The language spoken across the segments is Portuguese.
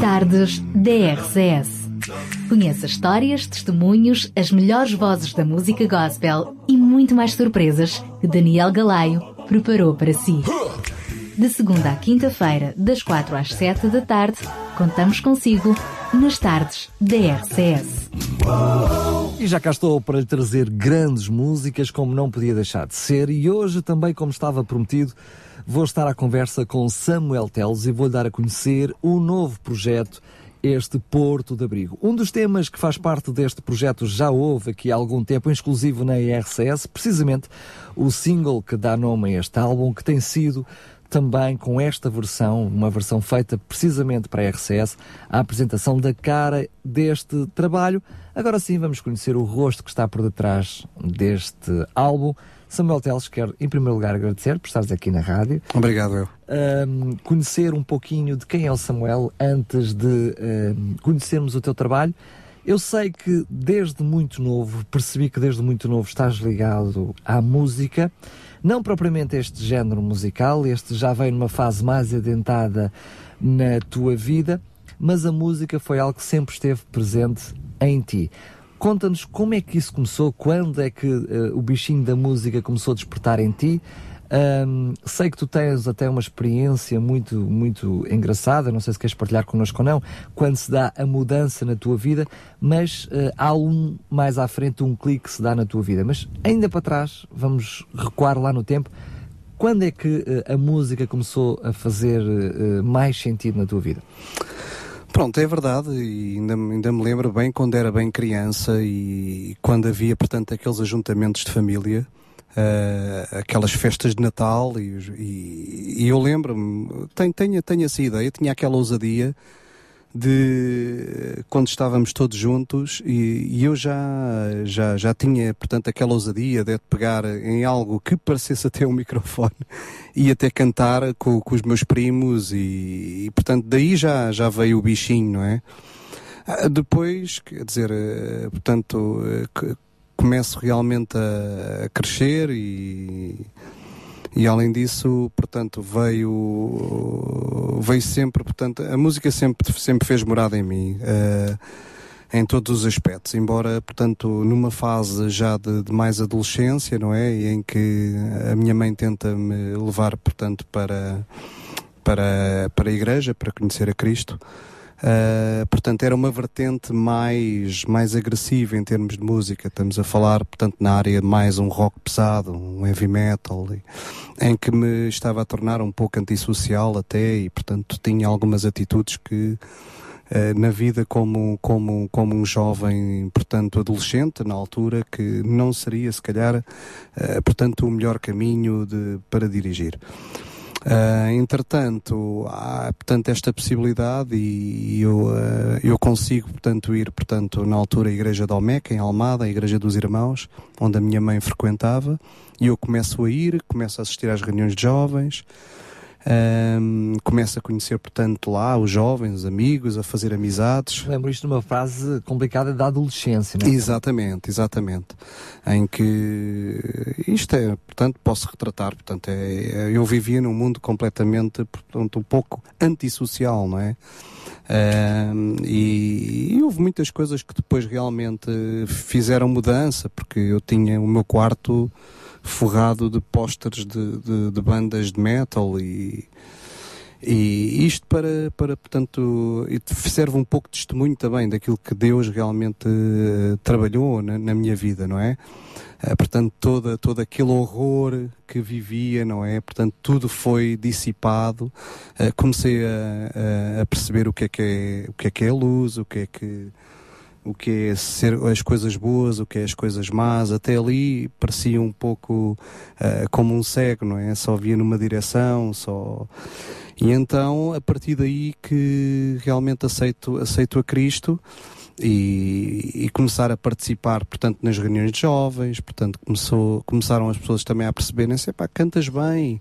Tardes DRCS. Conheça histórias, testemunhos, as melhores vozes da música gospel e muito mais surpresas que Daniel Galaio preparou para si. De segunda à quinta-feira, das quatro às sete da tarde, contamos consigo nas tardes DRCS. E já cá estou para lhe trazer grandes músicas, como não podia deixar de ser, e hoje também, como estava prometido, vou estar à conversa com Samuel Teles e vou-lhe dar a conhecer o novo projeto este Porto de Abrigo. Um dos temas que faz parte deste projeto já houve aqui há algum tempo, exclusivo na IRCS, precisamente o single que dá nome a este álbum, que tem sido também com esta versão, uma versão feita precisamente para a RCS, a apresentação da cara deste trabalho. Agora sim, vamos conhecer o rosto que está por detrás deste álbum. Samuel Teles, quero em primeiro lugar agradecer por estares aqui na rádio. Obrigado, eu. Um, conhecer um pouquinho de quem é o Samuel antes de um, conhecermos o teu trabalho. Eu sei que desde muito novo, percebi que desde muito novo estás ligado à música. Não propriamente este género musical, este já vem numa fase mais adentrada na tua vida, mas a música foi algo que sempre esteve presente em ti. Conta-nos como é que isso começou, quando é que uh, o bichinho da música começou a despertar em ti. Um, sei que tu tens até uma experiência muito, muito engraçada, não sei se queres partilhar connosco ou não, quando se dá a mudança na tua vida, mas uh, há um mais à frente, um clique que se dá na tua vida. Mas ainda para trás, vamos recuar lá no tempo. Quando é que uh, a música começou a fazer uh, mais sentido na tua vida? Pronto, é verdade, e ainda, ainda me lembro bem quando era bem criança e quando havia, portanto, aqueles ajuntamentos de família uh, aquelas festas de Natal e, e, e eu lembro-me, tenho, tenho, tenho essa ideia, tinha aquela ousadia de quando estávamos todos juntos e, e, eu já, já, já tinha, portanto, aquela ousadia de pegar em algo que parecesse até um microfone e até cantar com, com os meus primos e, e, portanto, daí já, já veio o bichinho, não é? Ah, depois, quer dizer, eh, portanto, eh, começo realmente a, a crescer e, e além disso, portanto, veio, veio sempre, portanto, a música sempre, sempre fez morada em mim. Uh, em todos os aspectos, embora, portanto, numa fase já de, de, mais adolescência, não é? Em que a minha mãe tenta me levar, portanto, para, para, para a igreja, para conhecer a Cristo. Uh, portanto, era uma vertente mais, mais agressiva em termos de música. Estamos a falar, portanto, na área mais um rock pesado, um heavy metal, em que me estava a tornar um pouco antissocial até, e, portanto, tinha algumas atitudes que, uh, na vida como, como, como um jovem, portanto, adolescente, na altura, que não seria, se calhar, uh, portanto, o melhor caminho de, para dirigir. Uh, entretanto, há portanto, esta possibilidade e eu, uh, eu consigo portanto, ir portanto, na altura à Igreja de Almeca, em Almada, a Igreja dos Irmãos, onde a minha mãe frequentava, e eu começo a ir, começo a assistir às reuniões de jovens, um, começa a conhecer, portanto, lá os jovens, os amigos, a fazer amizades. Lembro isto numa fase complicada da adolescência, não é? Exatamente, exatamente. Em que isto é, portanto, posso retratar, portanto, é, é eu vivia num mundo completamente, portanto, um pouco antissocial, não é? Um, e, e, houve muitas coisas que depois realmente fizeram mudança, porque eu tinha o meu quarto forrado de pósteres de, de, de, bandas de metal e, e isto para, para portanto, serve um pouco de testemunho também daquilo que Deus realmente uh, trabalhou na, na, minha vida, não é? Uh, portanto, toda, todo aquele horror que vivia, não é? Portanto, tudo foi dissipado. Uh, comecei a, a, perceber o que é que é, o que é que é luz, o que é que o que é ser as coisas boas, o que é as coisas más. Até ali parecia um pouco uh, como um cego, não é? Só via numa direção, só. E então, a partir daí que realmente aceito, aceito a Cristo e, e, começar a participar, portanto, nas reuniões de jovens, portanto, começou, começaram as pessoas também a perceberem-se, pá, cantas bem,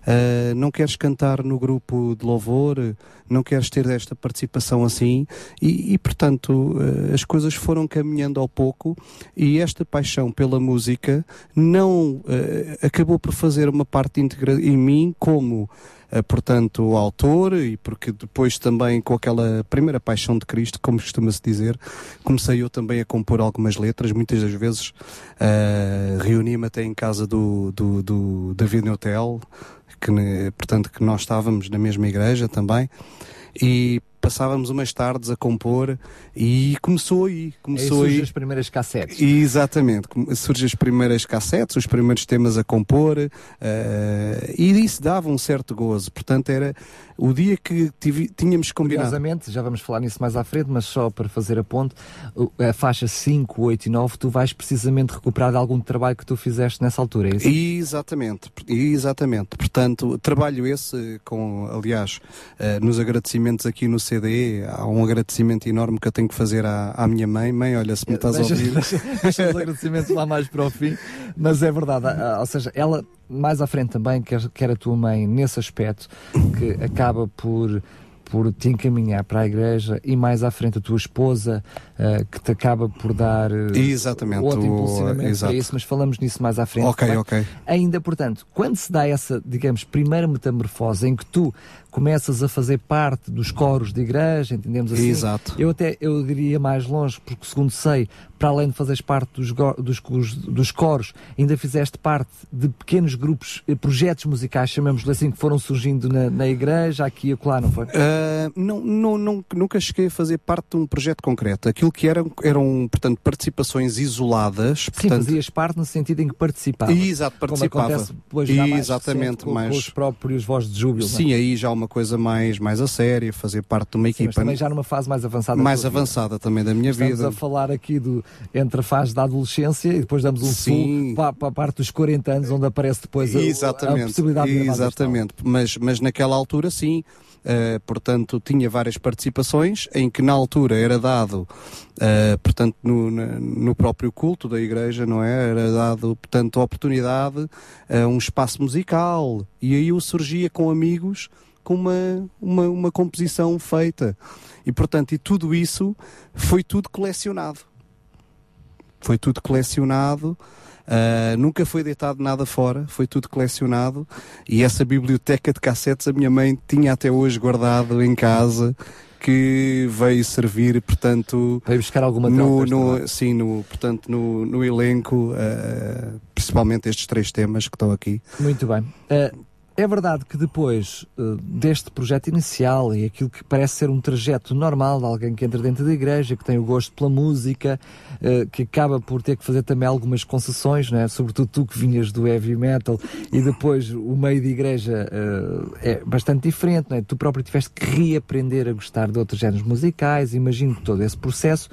Uh, não queres cantar no grupo de louvor, não queres ter esta participação assim, e, e portanto uh, as coisas foram caminhando ao pouco e esta paixão pela música não uh, acabou por fazer uma parte íntegra em mim como portanto, autor, e porque depois também com aquela primeira paixão de Cristo, como costuma-se dizer, comecei eu também a compor algumas letras, muitas das vezes uh, reuni-me até em casa do, do, do David Neutel, que, portanto, que nós estávamos na mesma igreja também, e passávamos umas tardes a compor e começou aí. Começou aí surgem as primeiras cassetes. Exatamente, surgem as primeiras cassetes, os primeiros temas a compor uh, e isso dava um certo gozo. Portanto, era o dia que tive, tínhamos combinado. Curiosamente, já vamos falar nisso mais à frente, mas só para fazer a ponte, a faixa 5, 8 e 9, tu vais precisamente recuperar de algum trabalho que tu fizeste nessa altura, é isso? Exatamente, exatamente. Portanto, trabalho esse com, aliás, uh, nos agradecimentos aqui no CD, há um agradecimento enorme que eu tenho que fazer à, à minha mãe. Mãe, olha, se me estás a ouvir. Deixa, deixa os agradecimentos lá mais para o fim, mas é verdade, ou seja, ela mais à frente também, quer, quer a tua mãe nesse aspecto, que acaba por por te encaminhar para a igreja e mais à frente a tua esposa uh, que te acaba por dar uh, Exatamente, outro impulsionamento para isso, mas falamos nisso mais à frente. Ok, também. ok. Ainda, portanto, quando se dá essa, digamos, primeira metamorfose em que tu começas a fazer parte dos coros de igreja, entendemos assim? Exato. Eu até eu diria mais longe, porque segundo sei, para além de fazeres parte dos, dos, dos coros, ainda fizeste parte de pequenos grupos, eh, projetos musicais, chamamos-lhe assim, que foram surgindo na, na igreja, aqui e acolá, não foi? Uh, não, não, não, nunca cheguei a fazer parte de um projeto concreto. Aquilo que eram, eram portanto, participações isoladas. Sim, portanto... fazias parte no sentido em que participava. Exato, participava. Como acontece depois já mais Exatamente, com, com os próprios vozes de júbilo. É? Sim, aí já uma coisa mais, mais a séria, fazer parte de uma Sim, equipa. Mas também já numa fase mais avançada. Mais avançada vida. também da minha Estamos vida. Estamos a falar aqui do, entre a fase da adolescência e depois damos um Sim. para, para a parte dos 40 anos, onde aparece depois a, exatamente, a possibilidade de Exatamente, mas, mas naquela altura sim. Uh, portanto, tinha várias participações em que na altura era dado, uh, portanto, no, no, próprio culto da igreja, não é? Era dado, portanto, a oportunidade a uh, um espaço musical e aí eu surgia com amigos com uma, uma, uma composição feita. E, portanto, e tudo isso foi tudo colecionado. Foi tudo colecionado. Uh, nunca foi deitado nada fora, foi tudo colecionado e essa biblioteca de cassetes a minha mãe tinha até hoje guardado em casa que veio servir, portanto, veio buscar alguma no, no sim, no, portanto, no, no elenco, uh, principalmente estes três temas que estão aqui. Muito bem. Uh, é verdade que depois uh, deste projeto inicial e aquilo que parece ser um trajeto normal de alguém que entra dentro da igreja, que tem o gosto pela música, uh, que acaba por ter que fazer também algumas concessões, né? sobretudo tu que vinhas do heavy metal e depois o meio de igreja uh, é bastante diferente, né? tu próprio tiveste que reaprender a gostar de outros géneros musicais, imagino que todo esse processo.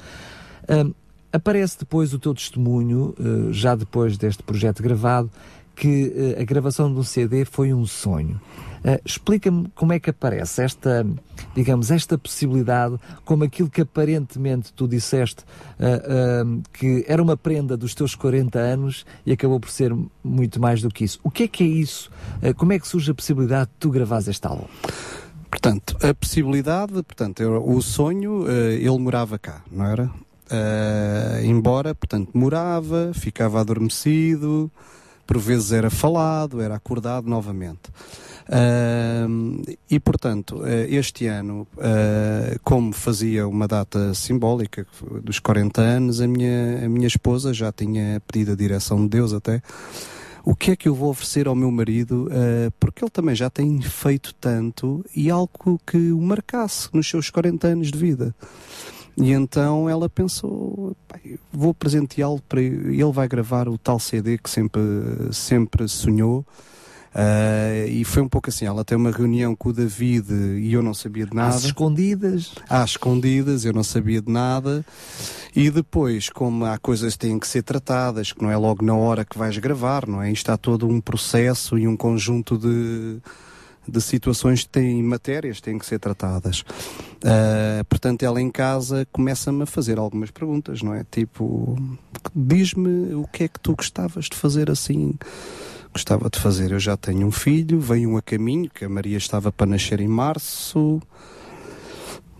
aparece depois o teu testemunho, já depois deste projeto gravado, que uh, a gravação do CD foi um sonho. Uh, Explica-me como é que aparece esta, digamos, esta possibilidade, como aquilo que aparentemente tu disseste uh, que era uma prenda dos teus 40 anos e acabou por ser muito mais do que isso. O que é que é isso? como é que surge a possibilidade de tu gravares este álbum? Portanto, a possibilidade, portanto, o sonho, ele morava cá, não era? Uh, embora, portanto, morava, ficava adormecido, por vezes era falado, era acordado novamente. Uh, e portanto, uh, este ano, uh, como fazia uma data simbólica dos 40 anos, a minha, a minha esposa já tinha pedido a direção de Deus até. O que é que eu vou oferecer ao meu marido? Ah, porque ele também já tem feito tanto e algo que o marcasse nos seus 40 anos de vida. E então ela pensou, vou presenteá-lo para ele vai gravar o tal CD que sempre, sempre sonhou. Uh, e foi um pouco assim, ela tem uma reunião com o David e eu não sabia de nada. Às escondidas? Às escondidas, eu não sabia de nada. E depois, como há coisas que têm que ser tratadas, que não é logo na hora que vais gravar, não é? Isto há todo um processo e um conjunto de, de situações que têm matérias têm que ser tratadas. Uh, portanto, ela em casa começa-me a fazer algumas perguntas, não é? Tipo, diz-me o que é que tu gostavas de fazer assim gostava de fazer? Eu já tenho um filho, veio um a caminho, que a Maria estava para nascer em março.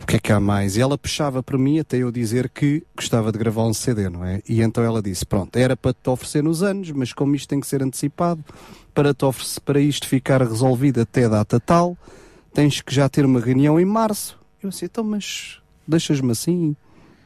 O que é que há mais? E ela puxava para mim até eu dizer que gostava de gravar um CD, não é? E então ela disse: Pronto, era para te oferecer nos anos, mas como isto tem que ser antecipado, para, te oferecer, para isto ficar resolvido até data tal, tens que já ter uma reunião em março. Eu disse: Então, mas deixas-me assim?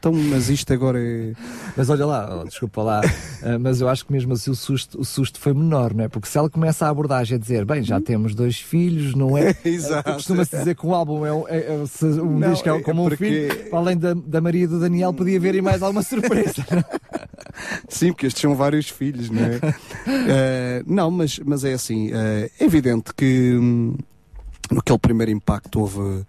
Então, mas isto agora é. Mas olha lá, oh, desculpa lá, uh, mas eu acho que mesmo assim o susto, o susto foi menor, não é? Porque se ela começa a abordagem a dizer, bem, já temos dois filhos, não é? Exato. Uh, Costuma-se dizer que um álbum é, é, é um Não, disco é é como um porque- filho, além da, da Maria e do Daniel, podia haver aí mais alguma surpresa. Sim, porque estes são vários filhos, não é? Eh, não, mas, mas é assim, eh, é evidente que hum, naquele primeiro impacto houve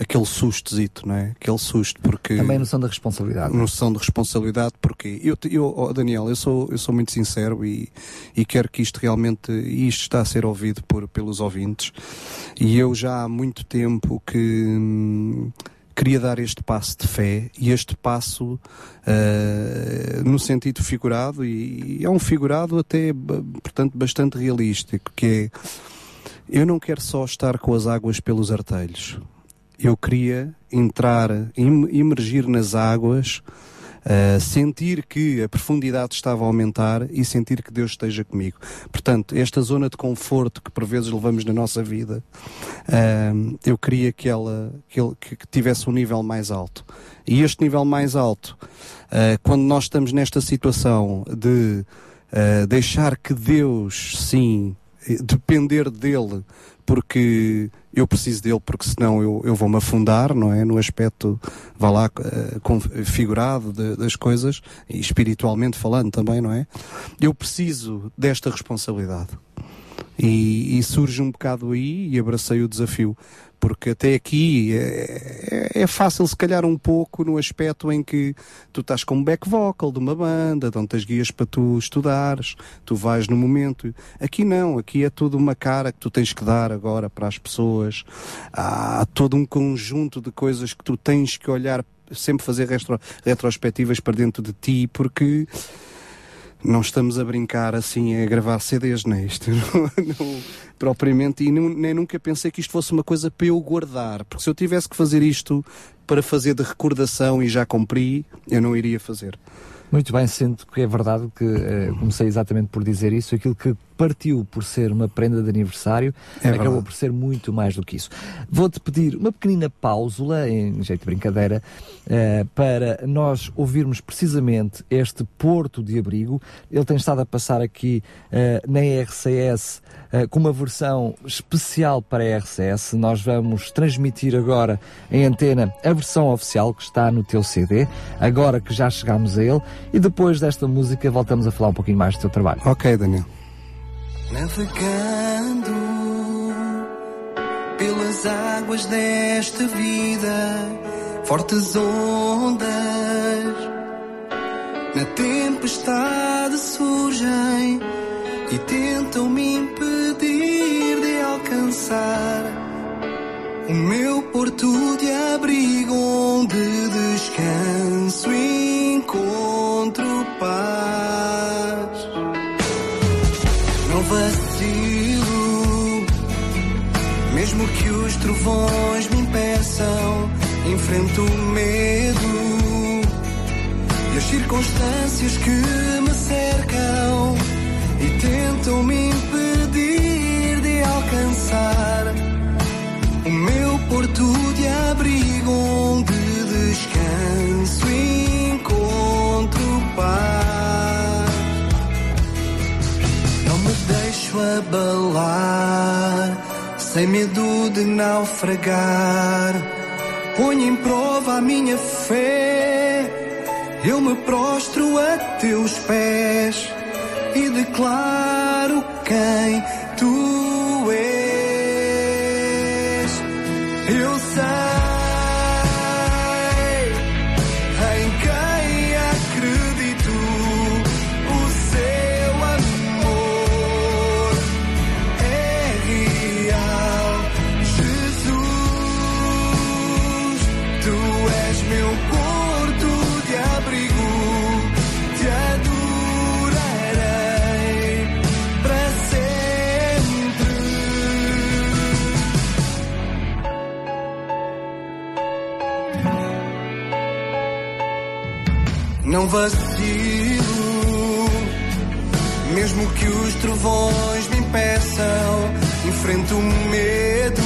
aquele sustozito, não é? Aquele susto, porque. Também a noção da responsabilidade. noção de responsabilidade, porque eu, eu oh, Daniel, eu sou, eu sou muito sincero e, e quero que isto realmente, isto está a ser ouvido por, pelos ouvintes, e eu já há muito tempo que hum, queria dar este passo de fé, e este passo ah, no sentido figurado, e, e é um figurado até, portanto, bastante realístico, que é, eu não quero só estar com as águas pelos artelhos, eu queria entrar, imergir nas águas, uh, sentir que a profundidade estava a aumentar e sentir que Deus esteja comigo. Portanto, esta zona de conforto que por vezes levamos na nossa vida, uh, eu queria que ela que, ele- que- tivesse um nível mais alto. E este nível mais alto, uh, quando nós estamos nesta situação de deixar que Deus, sim, depender dele, porque eu preciso dele, porque senão eu, eu vou-me afundar, não é? No aspecto, vá lá, eh, com- figurado de- das coisas, e espiritualmente falando também, não é? Eu preciso desta responsabilidade. E, e surge um bocado aí e abracei o desafio. Porque até aqui é, é- é fácil, se calhar, um pouco no aspecto em que tu estás com um back vocal de uma banda, dão-te as guias para tu estudares, tu vais no momento. Aqui não, aqui é tudo uma cara que tu tens que dar agora para as pessoas. Há todo um conjunto de coisas que tu tens que olhar, sempre fazer retro, retrospectivas para dentro de ti, porque não estamos a brincar assim a gravar CDs neste, não, não, propriamente, e nem nunca pensei que isto fosse uma coisa para eu guardar, porque se eu tivesse que fazer isto para fazer de recordação e já cumpri, eu não iria fazer. Muito bem, sinto que é verdade que eh, comecei exatamente por dizer isso. Aquilo que partiu por ser uma prenda de aniversário É acabou verdade. por ser muito mais do que isso. Vou-te pedir uma pequenina pausula, em jeito de brincadeira, eh, para nós ouvirmos precisamente este Porto de Abrigo. Ele tem estado a passar aqui eh, na RCS eh, com uma versão especial para a RCS. Nós vamos transmitir agora em antena a versão oficial que está no teu CD, agora que já chegámos a ele, e depois desta música voltamos a falar um pouquinho mais do teu trabalho. Ok, Daniel. Navegando pelas águas desta vida, fortes ondas na tempestade surgem e tentam me impedir de alcançar o meu porto de abrigo onde descanso e encontro paz. Mesmo que os trovões me impeçam, enfrento o medo e as circunstâncias que me cercam e tentam me impedir de alcançar o meu porto de abrigo onde descanso e encontro paz. Não me deixo abalar, sem medo de naufragar. Ponho em prova a minha fé. Eu me prostro a teus pés e declaro quem tu não vacilo. Mesmo que os trovões me impeçam, enfrento o medo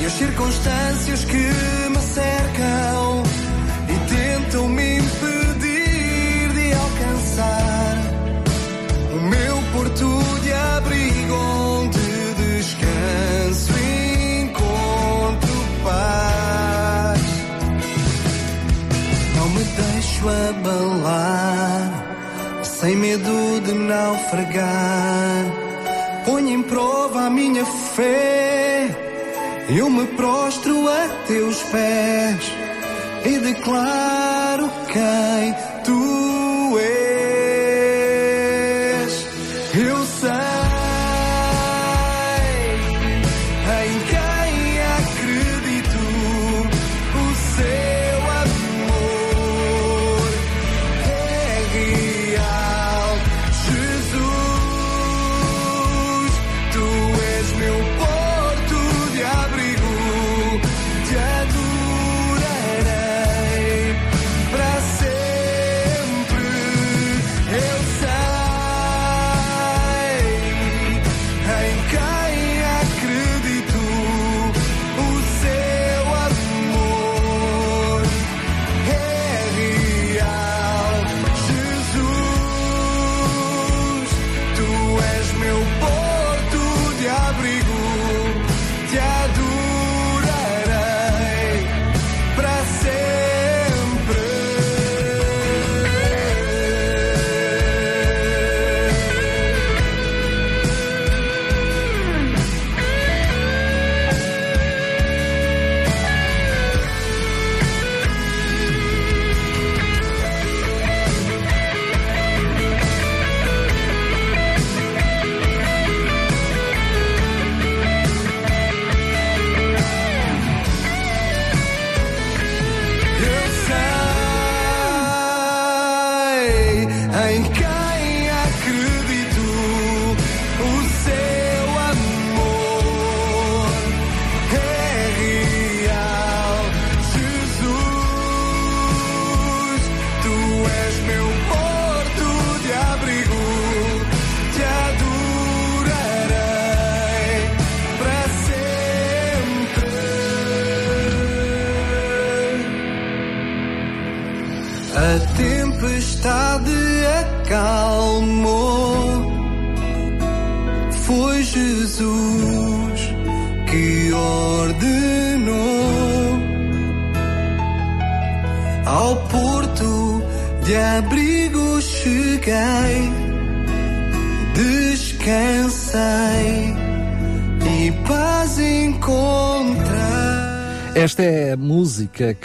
e as circunstâncias que me cercam abalar, sem medo de naufragar. Ponho em prova a minha fé. Eu me prostro a teus pés e declaro quem tu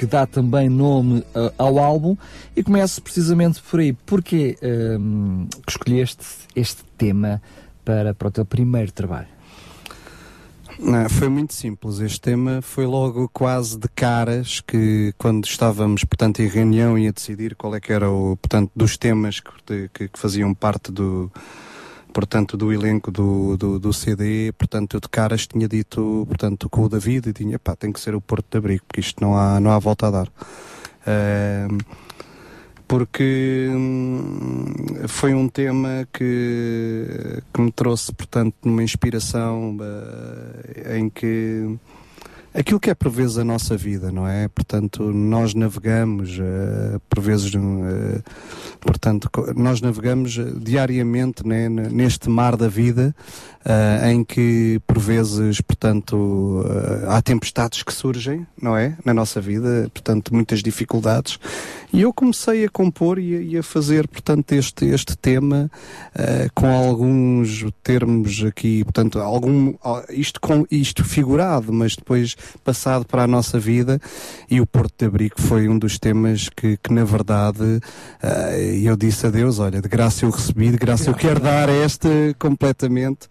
que dá também nome uh, ao álbum e começo precisamente por aí. Porquê um, que escolheste este tema para, para o teu primeiro trabalho? Não, foi muito simples. Este tema foi logo quase de caras que quando estávamos, portanto, em reunião e a decidir qual é que era o, portanto, dos temas que, que, que faziam parte do, portanto, do elenco do, do, do, CD, portanto, eu de caras tinha dito, portanto, com o David e tinha, pá, tem que ser o Porto de Abrigo, porque isto não há, não há volta a dar. Uh, porque hum, foi um tema que, que me trouxe, portanto, numa inspiração uh, em que aquilo que é por vezes a nossa vida, não é? Portanto, nós navegamos, uh, por vezes, uh, portanto, nós navegamos diariamente né, neste mar da vida, uh, em que por vezes, portanto, há tempestades que surgem, não é? Na nossa vida, portanto, muitas dificuldades. E eu comecei a compor e a, e a fazer, portanto, este, este tema com alguns termos aqui, portanto, algum, isto, com, isto figurado, mas depois passado para a nossa vida e o Porto de Abrigo foi um dos temas que, que na verdade uh, eu disse a Deus, olha, de graça eu recebi, de graça eu quero dar esta completamente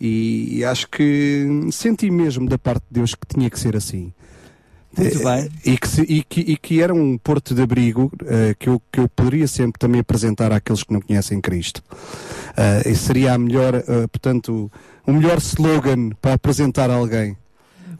e, e acho que senti mesmo da parte de Deus que tinha que ser assim. Muito bem. E que, se, e, que, e que, era um porto de abrigo uh, que, eu, que eu poderia sempre também apresentar àqueles que não conhecem Cristo. Uh, e seria a melhor, uh, portanto, o melhor slogan para apresentar a alguém.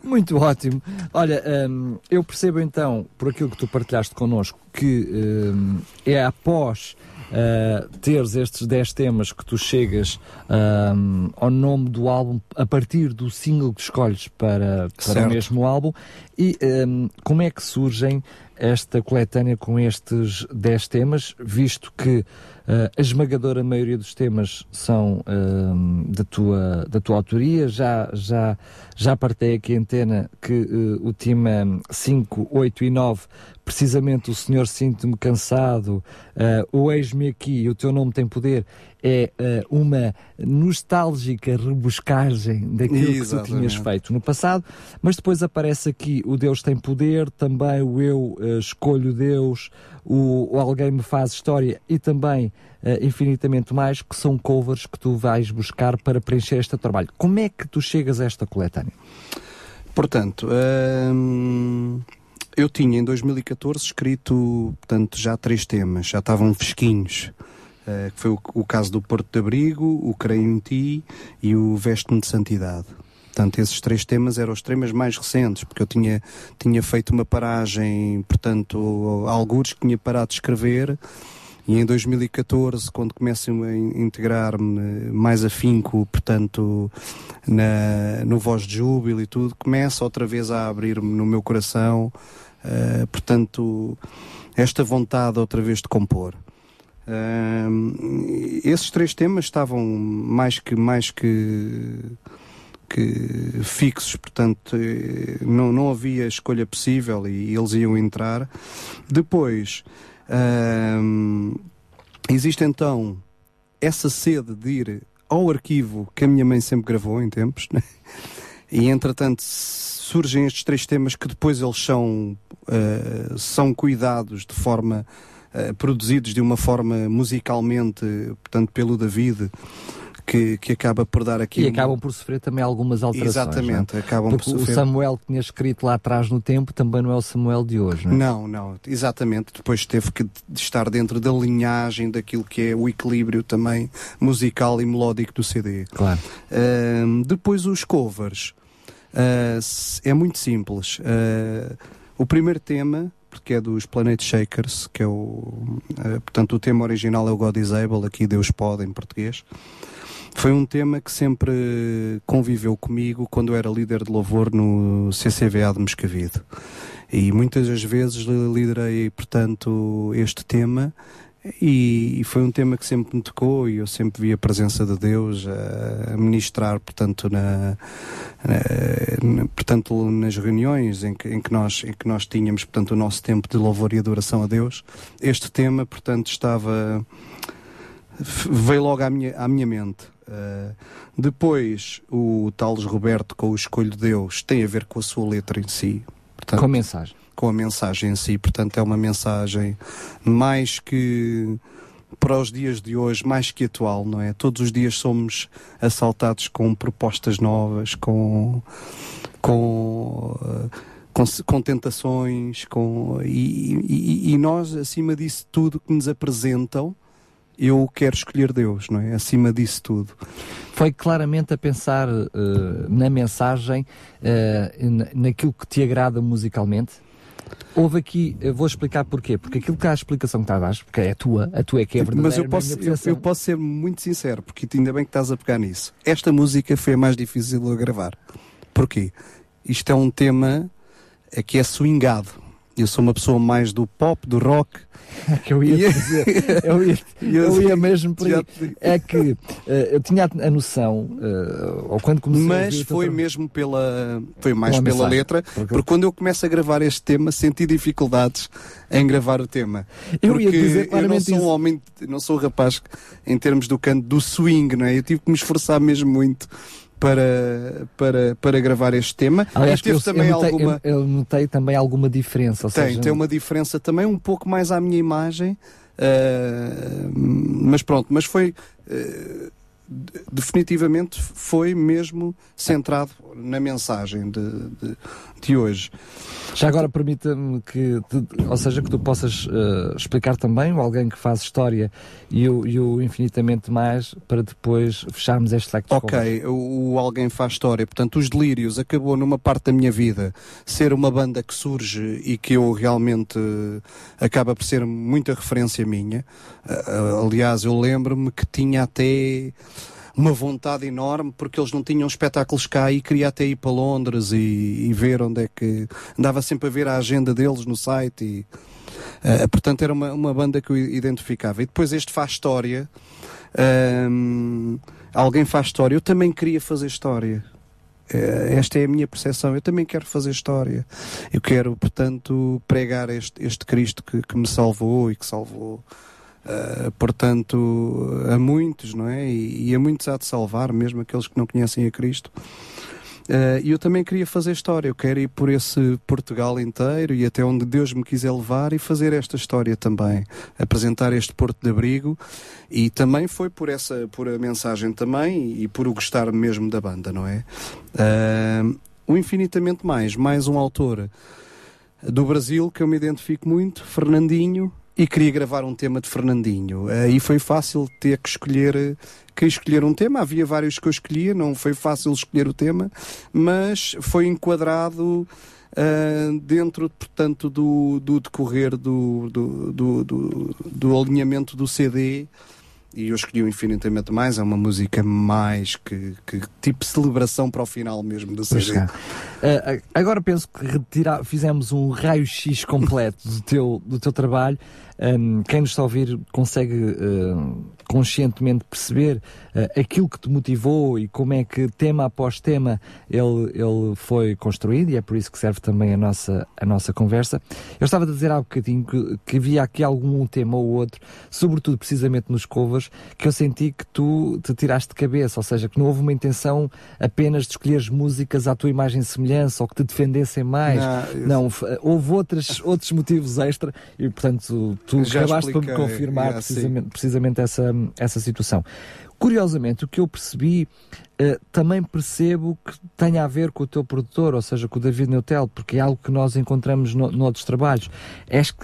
Muito ótimo. Olha, um, eu percebo então, por aquilo que tu partilhaste connosco, que um, é após uh, teres estes 10 temas que tu chegas um, ao nome do álbum a partir do single que escolhes para, para o mesmo álbum. E um, como é que surgem esta coletânea com estes 10 temas, visto que uh, a esmagadora maioria dos temas são uh, da, tua, da tua autoria. Já, já, já partei aqui a antena que uh, o tema 5, 8 e 9 precisamente o Senhor Sinto-me Cansado, uh, o Eis-me Aqui, o Teu Nome Tem Poder, é uma nostálgica rebuscagem daquilo Exatamente. que tu tinhas feito no passado, mas depois aparece aqui o Deus Tem Poder, também o Eu Escolho Deus, o, o, Alguém Me Faz História e também infinitamente mais, que são covers que tu vais buscar para preencher este trabalho. Como é que tu chegas a esta coletânea? Portanto, hum eu tinha em 2014 escrito, portanto, já três temas, já estavam fresquinhos. Uh, que foi o, o, caso do Porto de Abrigo, o Creio em Ti e o Veste-me de Santidade. Portanto, esses três temas eram os temas mais recentes, porque eu tinha, tinha feito uma paragem, portanto, alguns que tinha parado de escrever, e em 2014, quando começo a integrar-me mais afinco, portanto, na, no Voz de Júbilo e tudo, começa outra vez a abrir-me no meu coração Uh, portanto, esta vontade outra vez de compor. Uh, esses três temas estavam mais que mais que, que fixos, portanto eh, não, não havia escolha possível e, eles iam entrar. Depois uh, existe então essa sede de ir ao arquivo que a minha mãe sempre gravou em tempos, né? e entretanto surgem estes três temas que depois eles são, uh, são cuidados de forma, uh, produzidos de uma forma musicalmente, portanto, pelo David, que, que acaba por dar aqui. E acabam por sofrer também algumas alterações. Exatamente, não? acabam Porque por sofrer. O Samuel que tinha escrito lá atrás no tempo também não é o Samuel de hoje, não é? Não, não, exatamente. Depois teve que estar dentro da linhagem daquilo que é o equilíbrio também musical e melódico do CD. Claro. Uh, depois os covers. Uh, é muito simples. Uh, o primeiro tema, porque é dos Planet Shakers, que é o. Uh, portanto, o tema original é o God is Able, aqui Deus Pode em português. Foi um tema que sempre conviveu comigo quando eu era líder de louvor no CCVA de Moscavide. E muitas das vezes liderei, portanto, este tema e, foi um tema que sempre me tocou e eu sempre vi a presença de Deus a, ministrar, portanto, na, na, portanto, nas reuniões em que, em, que nós, em que nós tínhamos, portanto, o nosso tempo de louvor e adoração a Deus. Este tema, portanto, estava veio logo à minha, à minha mente. Uh, depois, o Tales Roberto com o Escolho de Deus tem a ver com a sua letra em si. Portanto, com a mensagem com a mensagem em si. Portanto, é uma mensagem mais que para os dias de hoje, mais que atual, não é? Todos os dias somos assaltados com propostas novas, com. com com, com tentações, com, e, e, e, nós, acima disso tudo que nos apresentam, eu quero escolher Deus, não é? Acima disso tudo. Foi claramente a pensar uh, na mensagem, uh, naquilo que te agrada musicalmente? Houve aqui, eu vou explicar porquê, porque aquilo que há a explicação que está a dar, porque é a tua, a tua é que é verdadeira. Mas eu posso, eu, eu, posso ser muito sincero, porque ainda bem que estás a pegar nisso. Esta música foi a mais difícil de gravar. Porquê? Isto é um tema que é swingado. Eu sou uma pessoa mais do pop, do rock, que eu ia dizer, eu ia, eu ia mesmo por aí. É que uh, eu tinha a noção, uh, ou quando comecei Mas foi mesmo pela, foi mais pela, pela letra, porque... porque quando eu começo a gravar este tema, senti dificuldades em gravar o tema. Eu porque ia dizer eu não sou um homem, não sou um rapaz em termos do canto do swing, não é? Eu tive que me esforçar mesmo muito para, para, para gravar este tema. Aliás, e teve eu, também eu notei, alguma. Eu, eu, notei também alguma diferença. tem, seja... tem uma diferença também, um pouco mais à minha imagem. Uh, mas pronto, mas foi. Uh, definitivamente foi mesmo centrado na mensagem de, de, de hoje. Já agora permita-me que, te, ou seja, que tu possas uh, explicar também o alguém que faz história e o, e o infinitamente mais para depois fecharmos este leque de Ok, o, o, alguém faz história. Portanto, os Delírios acabou numa parte da minha vida ser uma banda que surge e que eu realmente uh, acaba por ser muita referência minha. Uh, aliás, eu lembro-me que tinha até uma vontade enorme porque eles não tinham espetáculos cá e queria até ir para Londres e, e ver onde é que andava sempre a ver a agenda deles no site e uh, portanto era uma, uma banda que eu identificava e depois este faz história um, alguém faz história eu também queria fazer história uh, esta é a minha percepção. Eu também quero fazer história. Eu quero, portanto, pregar este, este Cristo que, que me salvou e que salvou Uh, portanto, a muitos, não é? E, e, a muitos há de salvar, mesmo aqueles que não conhecem a Cristo. Uh, e eu também queria fazer história, eu quero ir por esse Portugal inteiro e até onde Deus me quiser levar e fazer esta história também, apresentar este porto de abrigo e também foi por essa, por a mensagem também e por o gostar mesmo da banda, não é? Uh, o Infinitamente Mais, mais um autor do Brasil que eu me identifico muito, Fernandinho, e queria gravar um tema de Fernandinho. Aí foi fácil ter que escolher, que escolher um tema. Havia vários que eu escolhia, não foi fácil escolher o tema, mas foi enquadrado uh, dentro, portanto, do, do decorrer do, do, do, do, do alinhamento do CD e eu escolhi o Infinitamente Mais, é uma música mais que, que tipo celebração para o final mesmo do CD. Uh, agora penso que retirar, fizemos um raio-x completo do teu, do teu trabalho um, quem nos está a ouvir consegue uh, conscientemente perceber uh, aquilo que te motivou e como é que tema após tema ele, ele foi construído e é por isso que serve também a nossa, a nossa conversa. Eu estava a dizer há bocadinho que, que havia aqui algum tema ou outro, sobretudo precisamente nos covas, que eu senti que tu te tiraste de cabeça, ou seja, que não houve uma intenção apenas de escolheres músicas à tua imagem e semelhança ou que te defendessem mais. Não, não houve outros, outros motivos extra e, portanto, tu Já acabaste por me confirmar precisamente, precisamente essa, essa situação. Curiosamente, o que eu percebi, uh, também percebo que tem a ver com o teu produtor, ou seja, com o David Neutel, porque é algo que nós encontramos no, noutros trabalhos.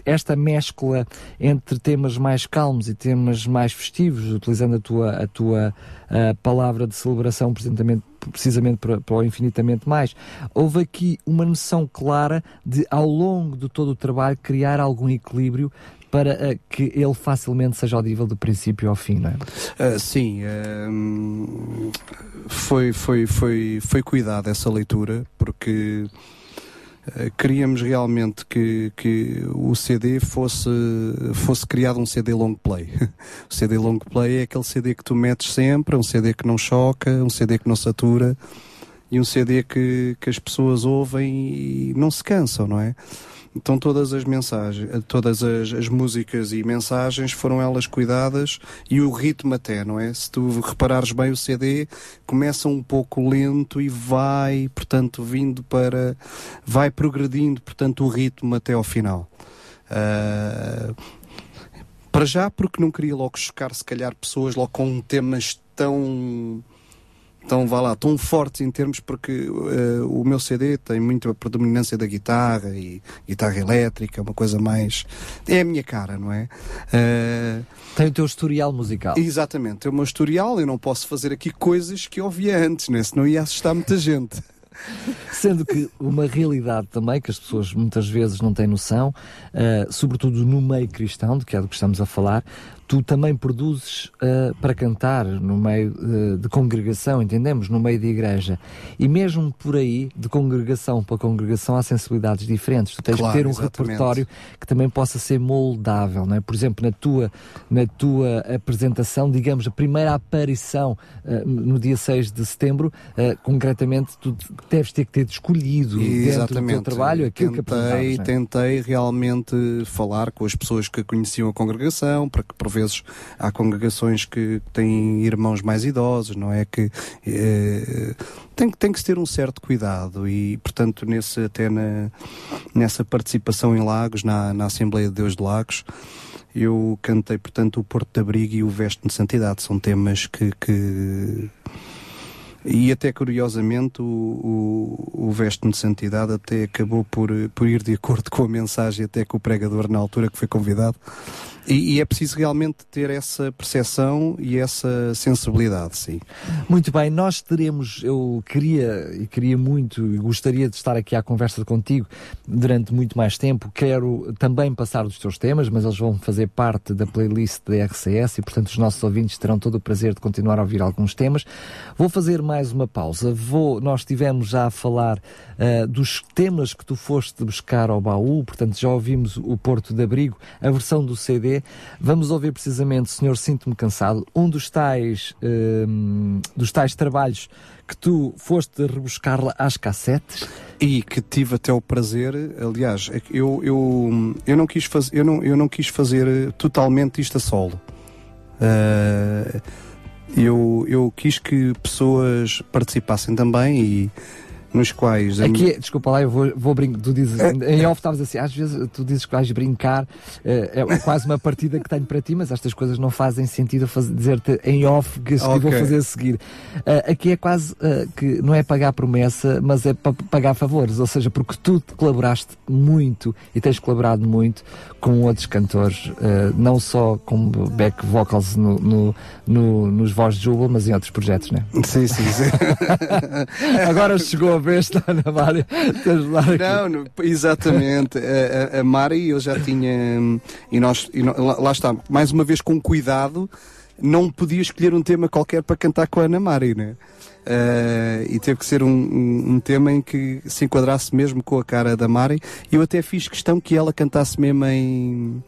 Esta mescla entre temas mais calmos e temas mais festivos, utilizando a tua, a tua uh, palavra de celebração precisamente, precisamente para, para o infinitamente mais. Houve aqui uma noção clara de, ao longo de todo o trabalho, criar algum equilíbrio para uh, que ele facilmente seja audível do princípio ao fim, não é? Uh, sim, uh, foi, foi, foi, foi cuidado essa leitura, porque eh, queríamos realmente que, que o CD fosse, fosse criado um CD long play. o CD long play é aquele CD que tu metes sempre, um CD que não choca, um CD que não satura e um CD que, que as pessoas ouvem e não se cansam, não é? Então todas as mensagens, todas as, as, músicas e mensagens foram elas cuidadas e o ritmo até, não é? Se tu reparares bem o CD, começa um pouco lento e vai, portanto, vindo para, vai progredindo, portanto, o ritmo até ao final. Uh, para já, porque não queria logo chocar, se calhar, pessoas logo com temas tão tão, vá lá, tão fortes em termos porque uh, o meu CD tem muito a predominância da guitarra e guitarra elétrica, uma coisa mais. É a minha cara, não é? Uh, tem o teu historial musical. Exatamente, é o meu historial. Eu não posso fazer aqui coisas que ouvia antes, né? senão ia assustar muita gente. Sendo que uma realidade também que as pessoas muitas vezes não têm noção, uh, sobretudo no meio cristão, de que é do que estamos a falar, tu também produzes uh, para cantar no meio uh, de congregação, entendemos? No meio de igreja. E mesmo por aí, de congregação para congregação, há sensibilidades diferentes. Tu tens claro, de ter um exatamente. repertório que também possa ser moldável, não é? Por exemplo, na tua, na tua apresentação, digamos, a primeira aparição uh, no dia 6 de setembro, concretamente, tu deves ter que ter escolhido exatamente. dentro do teu trabalho aquilo tentei, que apresentavas. É? Tentei realmente falar com as pessoas que conheciam a congregação, para que vezes há congregações que têm irmãos mais idosos, não é? Que eh, tem, tem que se ter um certo cuidado e, portanto, nesse, até na, nessa participação em Lagos, na, na Assembleia de Deus de Lagos, eu cantei, portanto, o Porto de Abrigo e o Veste de Santidade. São temas que, que E até curiosamente o, o, o de Santidade até acabou por, por ir de acordo com a mensagem até que o pregador na altura que foi convidado e, e, é preciso realmente ter essa percepção e essa sensibilidade, sim. Muito bem, nós teremos, eu queria e queria muito gostaria de estar aqui à conversa contigo durante muito mais tempo. Quero também passar dos teus temas, mas eles vão fazer parte da playlist da RCS e, portanto, os nossos ouvintes terão todo o prazer de continuar a ouvir alguns temas. Vou fazer mais uma pausa. Vou, nós estivemos já a falar uh, dos temas que tu foste buscar ao baú, portanto, já ouvimos o Porto de Abrigo, a versão do CD Vamos ouvir precisamente Senhor Sinto-me Cansado, um dos tais, um, dos tais trabalhos que tu foste rebuscar às cassetes. E que tive até o prazer, aliás, é eu, eu, eu, não, quis faz, eu, não, eu não quis fazer totalmente isto a solo. Uh, eu, eu quis que pessoas participassem também e nos quais. Aqui, é, desculpa lá, eu vou, vou brincar. Tu dizes, é. em off estavas assim, às vezes tu dizes que vais brincar, é, é quase uma partida que tenho para ti, mas estas coisas não fazem sentido dizer-te em off que, okay. vou fazer a seguir. Uh, aqui é quase uh, que não é pagar promessa, mas é para pagar favores, ou seja, porque tu colaboraste muito e tens colaborado muito com outros cantores, uh, não só como back vocals no, no, no, nos Voz de Júbilo, mas em outros projetos, né? Sim, sim, sim. Agora chegou a vez da Ana Mari Não, não, exatamente. A, a, a, Mari eu já tinha. E nós, e lá, está, mais uma vez com cuidado, não podia escolher um tema qualquer para cantar com a Ana Mari, né? Uh, e teve que ser um, um, um, tema em que se enquadrasse mesmo com a cara da Mari. Eu até fiz questão que ela cantasse mesmo em,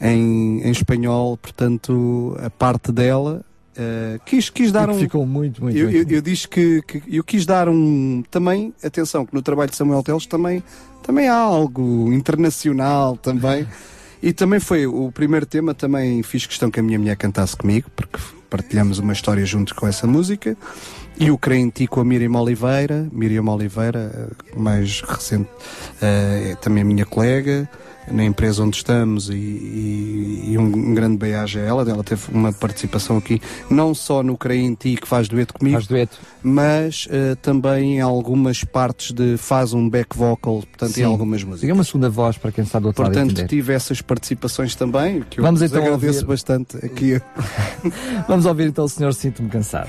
em, em espanhol, portanto, a parte dela. Uh, quis, quis dar um. Ficou muito, muito. Eu, muito. eu, eu disse que, que, eu quis dar um. Também, atenção, que no trabalho de Samuel Teles também, também há algo internacional também. E também foi o primeiro tema, também fiz questão que a minha mulher cantasse comigo, porque partilhamos uma história juntos com essa música. E o Creio em Ti com a Miriam Oliveira, Miriam Oliveira, eh, mais recente, uh, é também minha colega, na empresa onde estamos e, e, e um, um, grande beijo a ela. Ela teve uma participação aqui, não só no Creio em Ti, que faz dueto comigo, faz dueto. mas uh, também em algumas partes de faz um back vocal, portanto, Sim. em algumas músicas. E uma segunda voz para quem está do outro portanto, lado. Portanto, tive essas participações também, que eu Vamos então agradeço ouvir... bastante aqui. Vamos ouvir então o Senhor Sinto-me Cansado.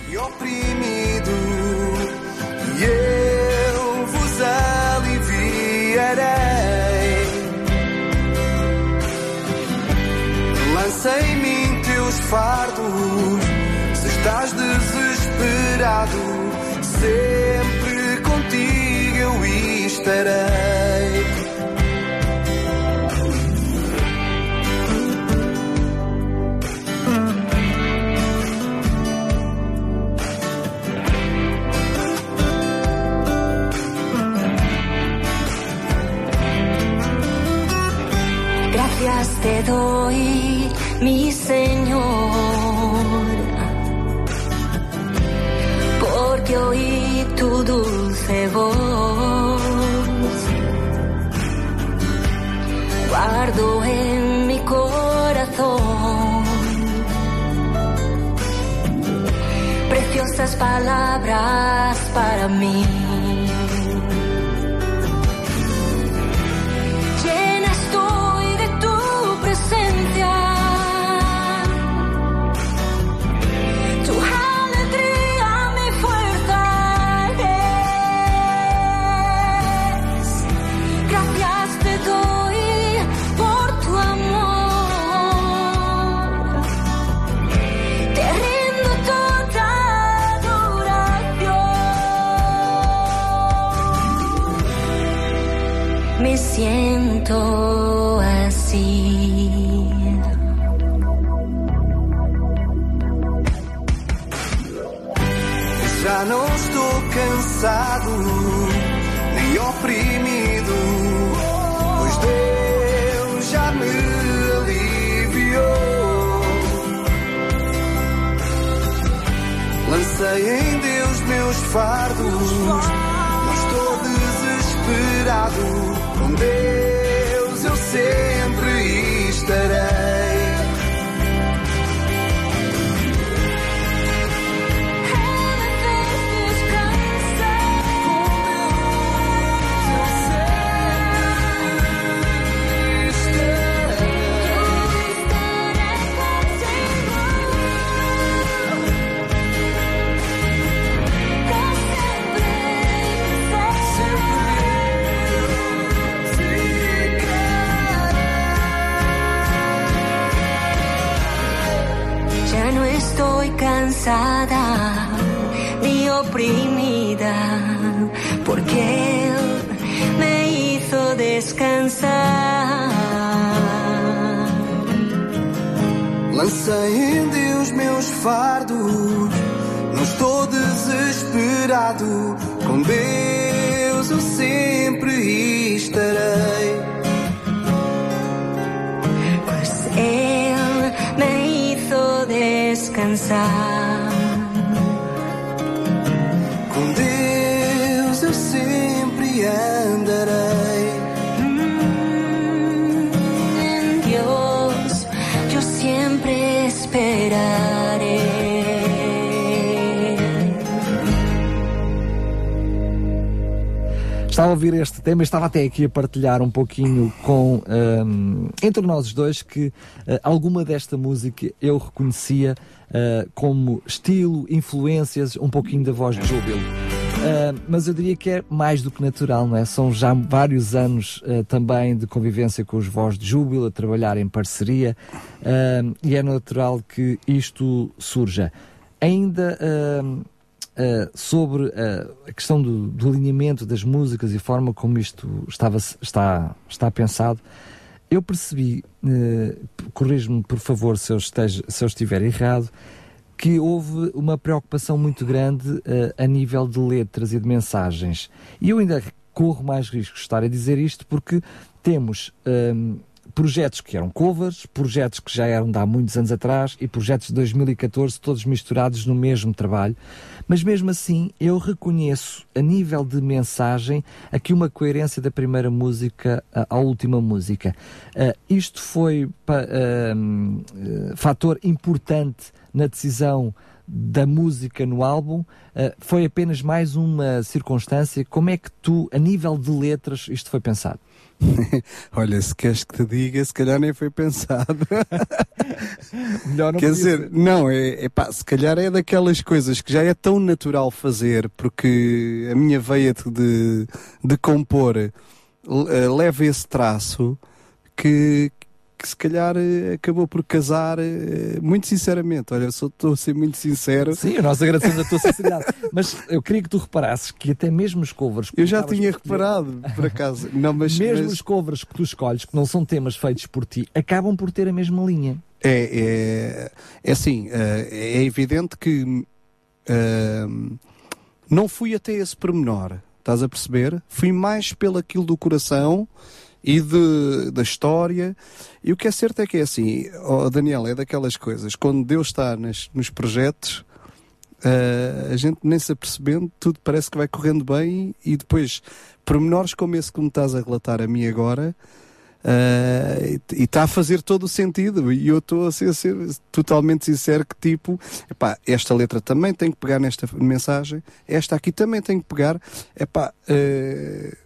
Fardos. Se estás desesperado, sempre contigo eu estarei. Gracias te doy mi Señor, porque oí tu dulce voz. Guardo en mi corazón preciosas palabras para mí. Meus cansada ni oprimida, porque Él me hizo descansar. Lancei em Deus meus fardos, não estou desesperado. Com Deus eu sempre estarei. Pues Él me hizo descansar. Andarei. Mm, En Dios yo siempre esperaré. Estava a ouvir este tema e estava até aqui a partilhar um pouquinho com hum, entre nós os dois que eh, alguma desta música eu reconhecia eh, como estilo, influências, um pouquinho da voz de Júbilo. Uh, mas eu diria que é mais do que natural, não é? São já vários anos uh, também de convivência com os Voz de Júbilo, a trabalhar em parceria, uh, e é natural que isto surja. Ainda sobre a questão do, do, alinhamento das músicas e a forma como isto estava, está, está pensado, eu percebi, uh, corrijo-me por favor se eu, esteja, se eu estiver errado, que houve uma preocupação muito grande a nível de letras e de mensagens. E eu ainda corro mais risco de estar a dizer isto porque temos projetos que eram covers, projetos que já eram de há muitos anos atrás e projetos de 2014, todos misturados no mesmo trabalho. Mas mesmo assim, eu reconheço, a nível de mensagem, aqui uma coerência da primeira música à última música. Uh, isto foi uh, uh, fator importante na decisão da música no álbum, foi apenas mais uma circunstância. Como é que tu, a nível de letras, isto foi pensado? Olha, se queres que te diga, se calhar nem foi pensado. Melhor não Quer dizer, ser. não, é, é pá, se calhar é daquelas coisas que já é tão natural fazer, porque a minha veia de, de compor uh, leva esse traço que, que se calhar eh, acabou por casar eh, muito sinceramente. Olha, estou a ser muito sincero. Sim, nós agradecemos a tua sinceridade. mas eu queria que tu reparasses que até mesmo os covers. Eu já tinha reparado, por acaso. Não, mas, mesmo mas... os covers que tu escolhes, que não são temas feitos por ti, acabam por ter a mesma linha. É, é, é assim, é evidente que uh, não fui até esse pormenor. Estás a perceber? Fui mais pelo aquilo do coração e de, da história. E o que é certo é que é assim, oh Daniel, é daquelas coisas, quando Deus está nas, nos projetos, uh, a gente nem se apercebendo, tudo parece que vai correndo bem e depois, pormenores como esse que me estás a relatar a mim agora, Uh, e está a fazer todo o sentido. E eu estou a ser, a ser, totalmente sincero que tipo, epá, esta letra também tem que pegar nesta mensagem, esta aqui também tem que pegar, epá, uh,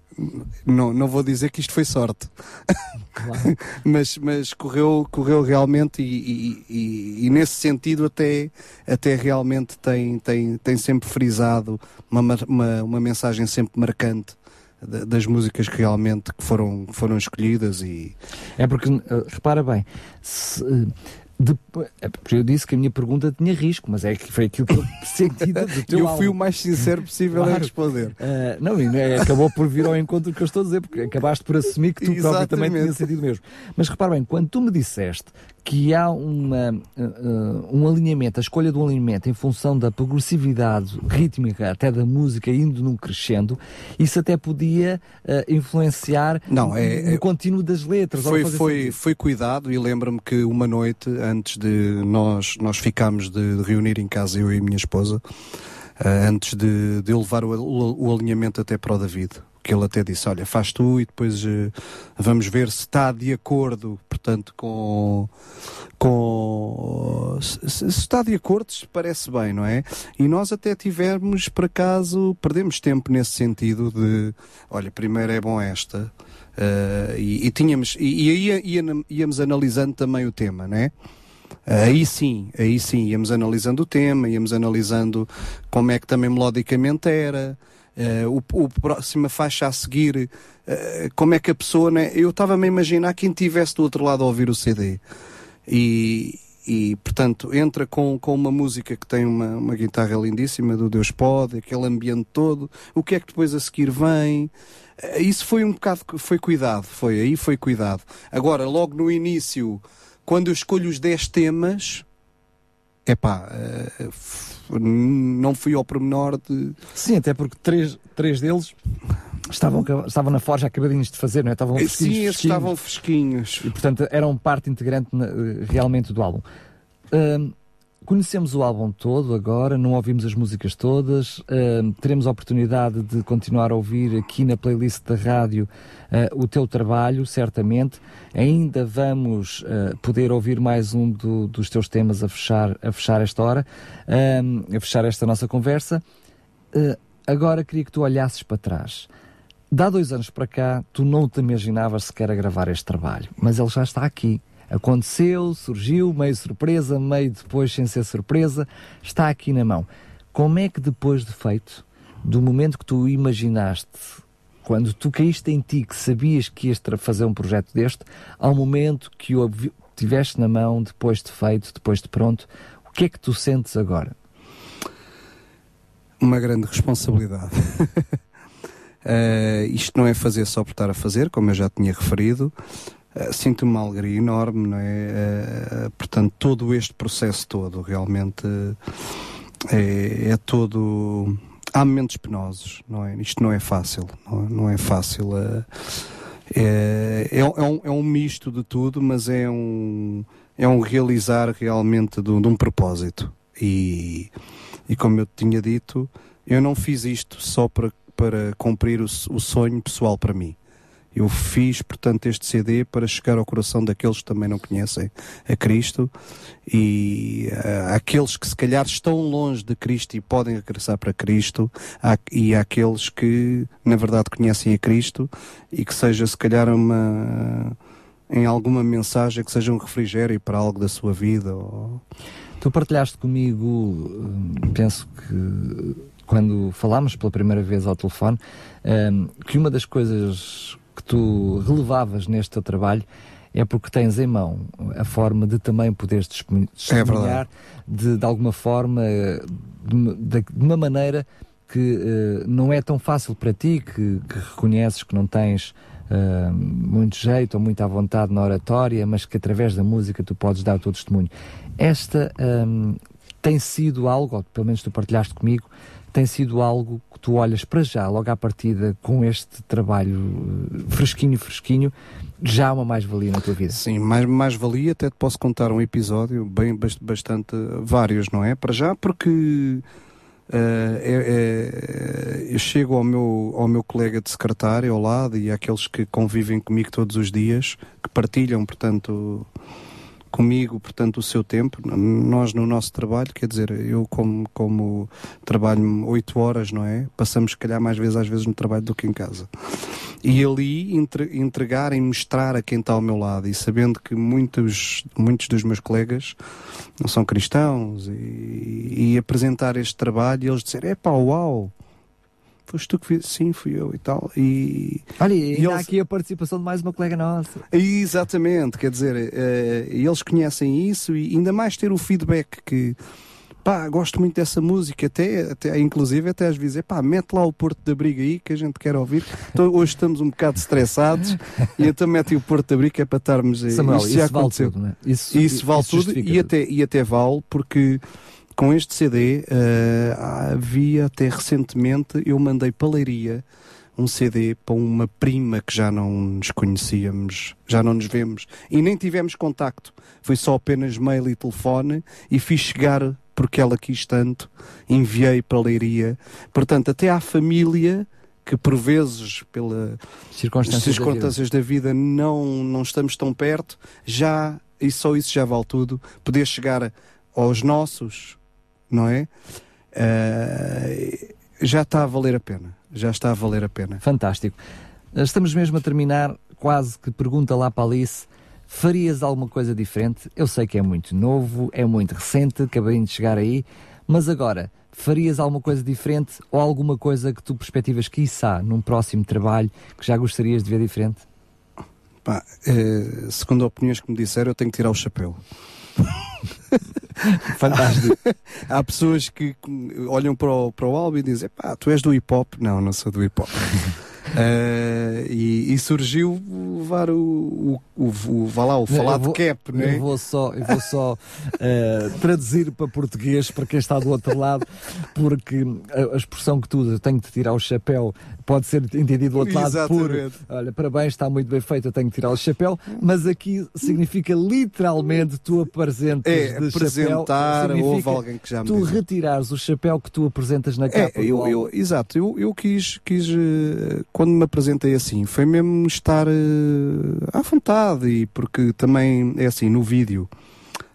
não, não vou dizer que isto foi sorte, claro. mas, mas correu, correu realmente e, e, e, nesse sentido até, até realmente tem, tem, tem sempre frisado uma, uma, uma mensagem sempre marcante das músicas que realmente foram, foram escolhidas e é porque repara bem se, porque eu disse que a minha pergunta tinha risco, mas é que foi aquilo que eu senti do teu Eu fui o mais sincero possível claro. a responder. Uh, não, é, acabou por vir ao encontro do que eu estou a dizer, porque acabaste por assumir que tu próprio também tinha sentido mesmo. Mas repara bem, quando tu me disseste que há uma, uh, um alinhamento, a escolha um alinhamento em função da progressividade rítmica até da música indo num crescendo, isso até podia uh, influenciar não, é, no é, contínuo das letras. Foi, foi, foi cuidado e lembro-me que uma noite antes de nós, nós ficámos de, reunir em casa, eu e a minha esposa, uh, antes de, de levar o, o, o alinhamento até para o David que ele até disse, olha, faz tu e depois uh, vamos ver se está de acordo, portanto, com, com se, se, está de acordo, se parece bem, não é? E nós até tivemos, por acaso, perdemos tempo nesse sentido de, olha, primeiro é bom esta, uh, e, e, tínhamos, e, e aí íamos analisando também o tema, não é? Aí sim, aí sim, íamos analisando o tema, íamos analisando como é que também melodicamente era, Uh, o, o próxima faixa a seguir, uh, como é que a pessoa, né? eu estava-me a imaginar quem estivesse do outro lado a ouvir o CD. E, e, portanto, entra com, com uma música que tem uma, uma guitarra lindíssima do Deus Pode, aquele ambiente todo. O que é que depois a seguir vem? Eh, Isso foi um bocado, foi cuidado, foi aí foi cuidado. Agora, logo no início, quando eu escolho os 10 temas, epá, eh, f- não fui ao pormenor de. Sim, até porque três, três deles estavam, estavam na forja acabadinhos de fazer, não é? Estavam fresquinhos, Sim, fresquinhos. estavam fresquinhos. E portanto eram parte integrante na- realmente do álbum. Conhecemos o álbum todo agora, não ouvimos as músicas todas, ahm, teremos a oportunidade de continuar a ouvir aqui na playlist da rádio ah, o teu trabalho, certamente. Ainda vamos ah, poder ouvir mais um do- dos teus temas a fechar, a fechar esta hora, a fechar esta nossa conversa. Ah, agora queria que tu olhasses para trás. De há dois anos para cá, tu não te imaginavas sequer a gravar este trabalho, mas ele já está aqui. Aconteceu, surgiu, meio surpresa, meio depois sem ser surpresa, está aqui na mão. Como é que depois de feito, do momento que tu imaginaste, quando tu caíste em ti, que sabias que ias fazer um projeto deste, ao momento que o tiveste na mão, depois de feito, depois de pronto, o que é que tu sentes agora? uma grande responsabilidade. Eh, isto não é fazer só por estar a fazer, como eu já tinha referido. Eh, sinto uma alegria enorme, não é? Eh, portanto, todo este processo todo realmente eh, é, é todo. Há momentos penosos, não é? Isto não é fácil, não é, não é fácil. eh, é, é, é um, é um misto de tudo, mas é um, é um realizar realmente de, de um propósito. E, e como eu tinha dito, eu não fiz isto só para, para cumprir o, o sonho pessoal para mim. Eu fiz, portanto, este CD para chegar ao coração daqueles que também não conhecem a Cristo e ah, aqueles que se calhar estão longe de Cristo e podem regressar para Cristo há- e aqueles que, na verdade, conhecem a Cristo e que seja, se calhar, uma em alguma mensagem que seja um refrigério para algo da sua vida. Ou... Tu partilhaste comigo, hum, penso que quando falámos pela primeira vez ao telefone, hum, que uma das coisas que tu relevavas neste teu trabalho é porque tens em mão a forma de também poderes É testemunhar de, de alguma forma, eh, de, uma- de- uma maneira que eh, não é tão fácil para ti, que, que reconheces que não tens ah, muito jeito ou muita vontade na oratória, mas que através da música tu podes dar o teu testemunho. Esta ahm, tem sido algo, ou pelo menos tu partilhaste comigo, tem sido algo que tu olhas para já, logo à partida, com este trabalho eh, fresquinho, fresquinho, já uma mais-valia na tua vida. Sim, mais, mais valia, até te posso contar um episódio, bem bas- bastante, vários, não é? Para já, porque eh, é- é- eu chego ao meu, ao meu colega de secretário ao lado e àqueles que convivem comigo todos os dias, que partilham, portanto, comigo, portanto, o seu tempo. Nós, no nosso trabalho, quer dizer, eu, como, como trabalho oito horas, não é? Passamos, se calhar, mais vezes, às vezes, no trabalho do que em casa. E ali entre- entregar e mostrar a quem está ao meu lado, e sabendo que muitos, muitos dos meus colegas não são cristãos, e, e apresentar este trabalho, e eles disserem: é pá, uau, foste tu que fiz? Sim, fui eu e tal. E, Olha, e ainda há eles- aqui a participação de mais uma colega nossa. Exatamente, quer dizer, eh, eles conhecem isso e ainda mais ter o feedback que pá, gosto muito dessa música, até, até inclusive até às vezes, é pá, mete lá o Porto da Briga aí que a gente quer ouvir. Então, hoje estamos um bocado estressados e então mete o Porto da Briga que é para estarmos. eh, Samuel, isto isso já vale aconteceu. tudo, não é? Isso, Isso vale tudo e até, e até vale porque com este CD eh, havia até recentemente eu mandei para Leiria um CD para uma prima que já não nos conhecíamos, já não nos vemos e nem tivemos contacto. Foi só apenas mail e telefone e fiz chegar porque ela quis tanto, enviei para Leiria. Portanto, até à família que por vezes pela Circunstâncias, da vida. circunstâncias da vida não, não estamos tão perto, já, e só isso já vale tudo, poder chegar aos nossos, não é? Eh, já está a valer a pena. Já está a valer a pena. Fantástico. Estamos mesmo a terminar, quase que pergunta lá para Alice: farias alguma coisa diferente? Eu sei que é muito novo, é muito recente, acabei de chegar aí, mas agora, farias alguma coisa diferente ou alguma coisa que tu perspectivas, quiçá, num próximo trabalho, que já gostarias de ver diferente? Pá, eh, segundo opiniões que me disseram, eu tenho que tirar o chapéu. Fantástico. Há pessoas que olham para o, para o álbum e dizem: pá, tu és do hip hop? Não, não sou do hip hop. Uh, e, e, surgiu levar o, o, o, o, vá lá, o falado vou, cap, né? Eu vou só, eu vou só uh, traduzir para português para quem está do outro lado, porque a, a expressão que tu eu tenho de tirar o chapéu pode ser entendido do outro lado Exatamente. por olha, parabéns, está muito bem feito, eu tenho que tirar o chapéu, mas aqui significa literalmente tu apresentas é, de apresentar, chapéu, houve alguém que já me tu diz. retirares o chapéu que tu apresentas na capa é, eu, eu, Exato, eu, eu quis, quis uh, quando me apresentei assim, foi mesmo estar uh, à vontade e porque também é assim, no vídeo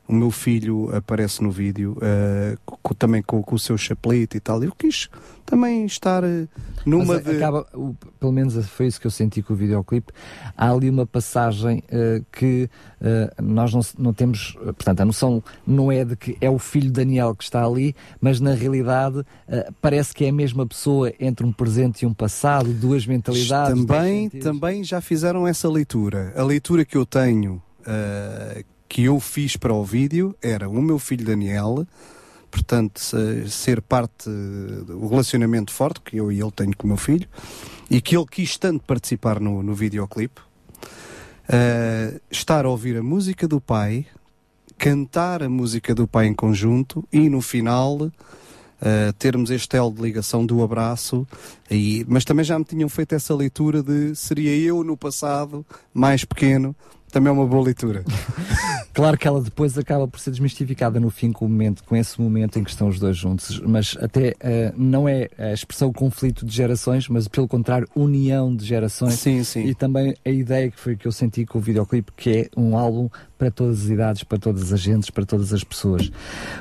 o meu filho aparece no vídeo uh, também com, com, o seu chapelete e tal. Eu quis também estar uh, numa Mas de... acaba, o, pelo menos foi isso que eu senti com o videoclipe. Há ali uma passagem uh, que nós não, não temos, portanto, a noção não é de que é o filho Daniel que está ali, mas na realidade parece que é a mesma pessoa entre um presente e um passado, duas mentalidades. Também, também já fizeram essa leitura. A leitura que eu tenho Uh, que eu fiz para o vídeo era o meu filho Daniel, portanto, ser parte do relacionamento forte que eu e ele tenho com o meu filho, e que ele quis tanto participar no, no videoclipe, uh, estar a ouvir a música do pai, cantar a música do pai em conjunto e no final. Uh, termos este elo de ligação do abraço, e, mas também já me tinham feito essa leitura de seria eu no passado, mais pequeno, também é uma boa leitura. claro que ela depois acaba por ser desmistificada no fim com o momento, com esse momento em que estão os dois juntos, mas até uh, não é a expressão conflito de gerações, mas pelo contrário, união de gerações. Sim, sim. E também a ideia que foi que eu senti com o videoclipe, que é um álbum para todas as idades, para todas as gentes, para todas as pessoas.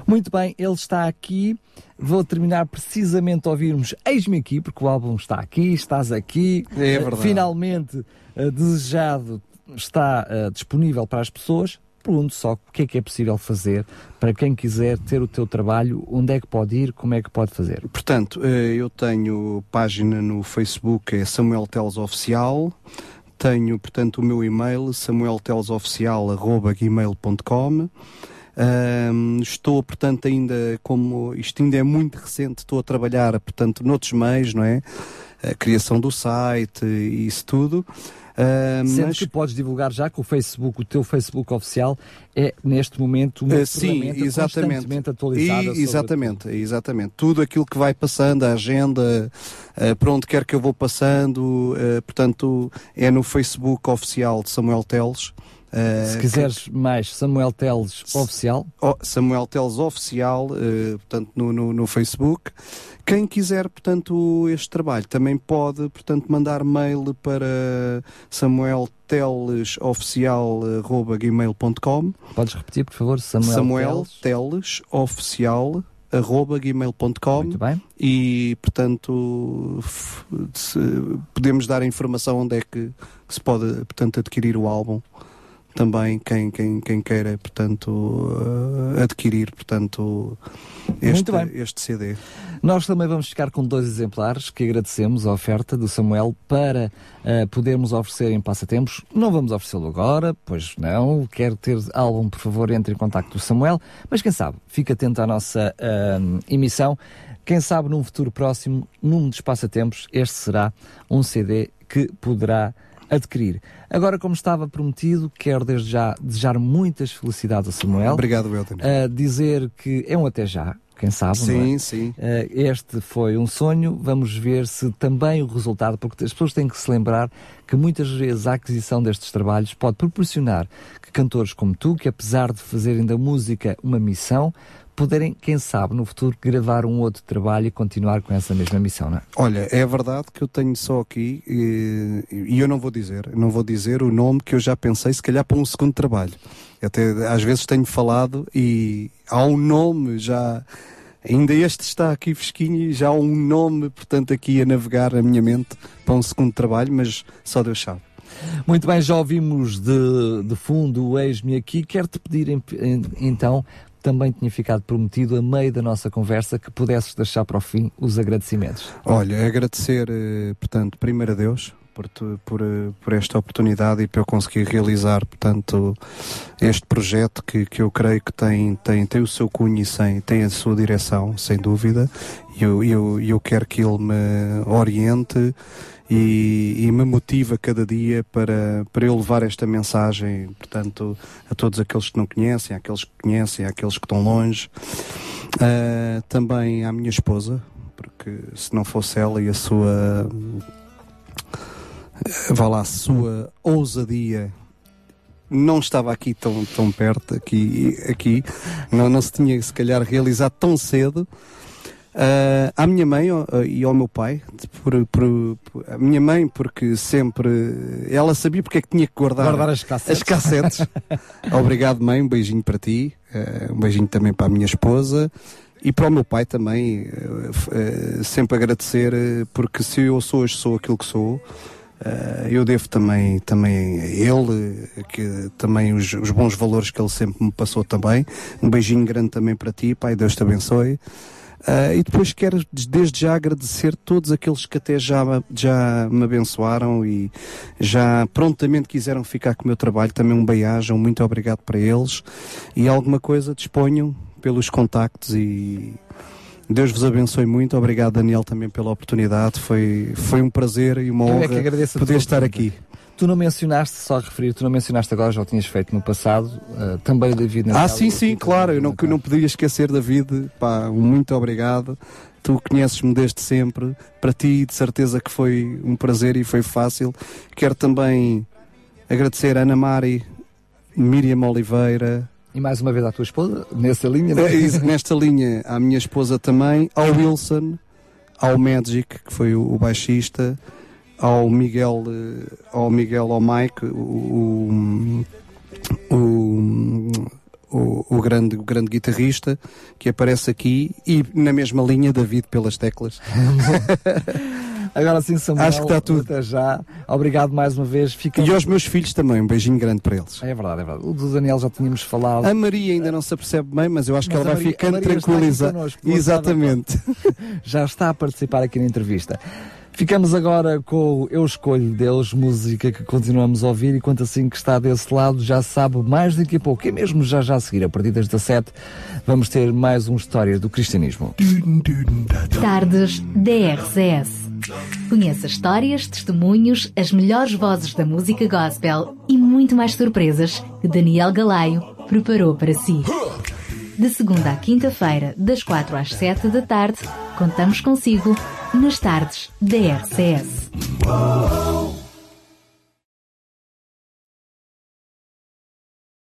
Muito bem, ele está aqui. Vou terminar precisamente a ouvirmos Eis-me aqui, porque o álbum está aqui, estás aqui. É verdade. Finalmente uh, desejado está uh, disponível para as pessoas. Pergunto só o que é que é possível fazer para quem quiser ter o teu trabalho, onde é que pode ir, como é que pode fazer? Portanto, eu tenho página no Facebook, é Samuel Teles Oficial. Tenho, portanto, o meu e-mail, samueltelesoficial.gmail.com. Um, estou, portanto, ainda como isto ainda é muito recente, estou a trabalhar, portanto, noutros meios, não é? A criação do site e isso tudo. Uh, Sendo mas... que podes divulgar já que o Facebook, o teu Facebook oficial, é neste momento uma uh, sim, exatamente. constantemente atualizada. E, exatamente, exatamente. Tudo aquilo que vai passando, a agenda, uh, para onde quer que eu vou passando, uh, portanto, é no Facebook oficial de Samuel Teles. Uh, Se quiseres que... mais, Samuel Teles Oficial. Oh, Samuel Teles Oficial, uh, portanto, no, no, no, Facebook. Quem quiser, portanto, este trabalho também pode, portanto, mandar mail para samueltelesoficial.gmail.com Podes repetir, por favor, Samuel, Samuel Teles? Oficial arroba gmail.com e portanto podemos dar a informação onde é que se pode portanto adquirir o álbum também quem, quem, quem queira, portanto, uh, adquirir, portanto, este, este CD. Nós também vamos ficar com dois exemplares que agradecemos a oferta do Samuel para uh, podermos oferecer em passatempos. Não vamos oferecê-lo agora, pois não. Quer ter álbum, por favor, entre em contato com o Samuel. Mas quem sabe, fica atento à nossa uh, emissão. Quem sabe num futuro próximo, num dos passatempos, este será um CD que poderá adquirir. Agora, como estava prometido, quero desde já desejar muitas felicidades a Samuel. Obrigado, Welton. Uh, dizer que é um até já, quem sabe, sim, é? Sim, uh, Este foi um sonho, vamos ver se também o resultado, porque as pessoas têm que se lembrar que muitas vezes a aquisição destes trabalhos pode proporcionar que cantores como tu, que apesar de fazerem da música uma missão, poderem, quem sabe, no futuro gravar um outro trabalho e continuar com essa mesma missão, não é? Olha, é verdade que eu tenho só aqui, e, e eu não vou dizer, não vou dizer o nome que eu já pensei, se calhar para um segundo trabalho. Até às vezes tenho falado e há um nome já. Ainda este está aqui fresquinho e já há um nome, portanto, aqui a navegar a minha mente para um segundo trabalho, mas só Deus sabe. Muito bem, já ouvimos de, de fundo o Eis-me aqui. Quero-te pedir então também tinha ficado prometido, a meio da nossa conversa, que pudesses deixar para o fim os agradecimentos. Olha, agradecer, eh, portanto, primeiro a Deus por, por, eh, por esta oportunidade e para eu conseguir realizar, portanto, este projeto que, que eu creio que tem, tem, tem o seu cunho e sem, tem a sua direção, sem dúvida. E eu, eu, eu quero que ele me oriente e, e, me motiva cada dia para, para eu levar esta mensagem, portanto, a todos aqueles que não conhecem, àqueles que conhecem, àqueles que estão longe. Uh, também à minha esposa, porque se não fosse ela e a sua vá lá, a sua ousadia não estava aqui tão, tão perto, aqui, aqui não, não se tinha se calhar realizado tão cedo. Uh, à minha mãe uh, e ao meu pai, por, por, por, a minha mãe, porque sempre ela sabia porque é que tinha que guardar, guardar as cassetes. As cassetes. Obrigado, mãe, um beijinho para ti, uh, um beijinho também para a minha esposa e para o meu pai também, sempre agradecer, porque se eu sou hoje sou aquilo que sou. Eu devo também, também a ele, que, também os, os, bons valores que ele sempre me passou também. Um beijinho grande também para ti, Pai, Deus te abençoe. Uh, e depois quero desde já agradecer todos aqueles que até já, já me abençoaram e já prontamente quiseram ficar com o meu trabalho. Também um beijo, um muito obrigado para eles. E alguma coisa disponham pelos contactos e Deus vos abençoe muito. Obrigado, Daniel, também pela oportunidade. Foi, foi um prazer e uma honra é poder estar aqui. Tu não mencionaste, só a referir, tu não mencionaste agora, já o tinhas feito no passado, uh, também o David Ah, sim, sim, claro, eu não, não podia esquecer, David, pá, muito obrigado. Tu conheces-me desde sempre, para ti de certeza que foi um prazer e foi fácil. Quero também agradecer a Ana Mari, Miriam Oliveira, e mais uma vez à tua esposa, nessa linha? Né? Nesta linha, à minha esposa também, ao Wilson, ao Magic, que foi o, baixista, ao Miguel, eh, ao Miguel, ao Mike, o, o, o, o, grande, o grande guitarrista que aparece aqui e na mesma linha David pelas teclas. Agora sim, Samuel. Acho que está tudo. Até já. Obrigado mais uma vez. Fica... E aos meus filhos também, um beijinho grande para eles. É verdade, é verdade. O do Daniel já tínhamos falado. A Maria ainda não se apercebe bem, mas eu acho mas que ela vai Maria, ficando tranquilizada. Exatamente. Já está a participar aqui na entrevista. Ficamos agora com Eu Escolho Deus, música que continuamos a ouvir e quanto assim que está desse lado já sabe mais daqui a pouco. E mesmo já já a seguir, a partir das 17, vamos ter mais um Histórias do Cristianismo. Tardes DRCS. Conheça histórias, testemunhos, as melhores vozes da música gospel e muito mais surpresas que Daniel Galaio preparou para si. De segunda à quinta-feira, das quatro às sete da tarde, contamos consigo nas tardes da RCS.